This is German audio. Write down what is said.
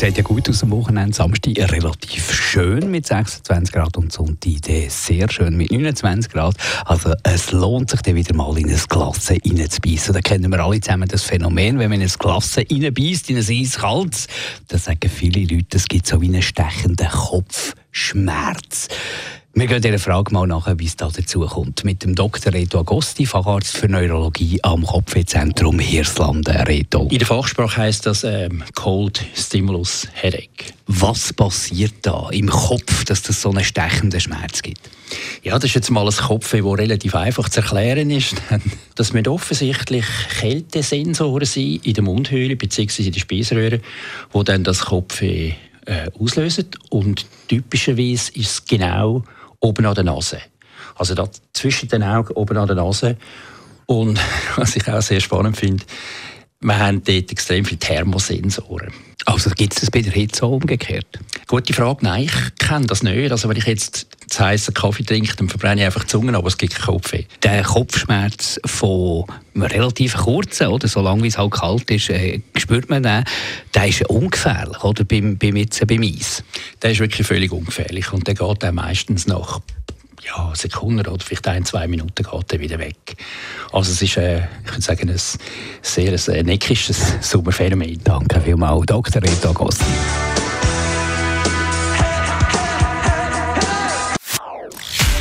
Sieht ja gut aus am Wochenende. Samstag relativ schön mit 26 Grad und Sonntag sehr schön mit 29 Grad. Also es lohnt sich dann wieder mal in ein Glas reinzubeissen. Da kennen wir alle zusammen das Phänomen, wenn man in ein Glas reinbeißt, in ein eiskaltes, dann sagen viele Leute, es gibt so wie einen stechenden Kopfschmerz. Wir gehen dieser Frage mal nach, wie es da dazu kommt. Mit dem Dr. Reto Agosti, Facharzt für Neurologie am Kopfwehzentrum Hirslanden. Reto. In der Fachsprache heisst das ähm, Cold Stimulus Headache. Was passiert da im Kopf, dass es so einen stechenden Schmerz gibt? Ja, das ist jetzt mal ein Kopf, das relativ einfach zu erklären ist. Das müssen offensichtlich Kältesensoren sein in der Mundhöhle bzw. in der Speiseröhre, die dann das Kopf äh, auslösen. Und typischerweise ist es genau oben an der Nase. Also da zwischen den Augen oben an der Nase. Und was ich auch sehr spannend finde, wir haben dort extrem viele Thermosensoren. Also gibt es das bei der Hitze auch umgekehrt? Gute Frage. Nein, ich kenne das nicht. Also wenn ich jetzt zu heißen Kaffee trinke, dann verbrenne ich einfach die Zunge, aber es gibt keinen Kopfweh. Der Kopfschmerz von relativ kurzen, oder so lange wie es halt kalt ist, äh, spürt man den, der ist ungefährlich, oder, beim, beim, jetzt, beim Eis? Der ist wirklich völlig ungefährlich und der geht dann meistens nach ja, Sekunden oder vielleicht ein, zwei Minuten geht er wieder weg. Also es ist, äh, ich würde sagen, ein sehr ein äh, neckisches Sommerphänomen. Danke vielmals, Dr. Rita Gossi.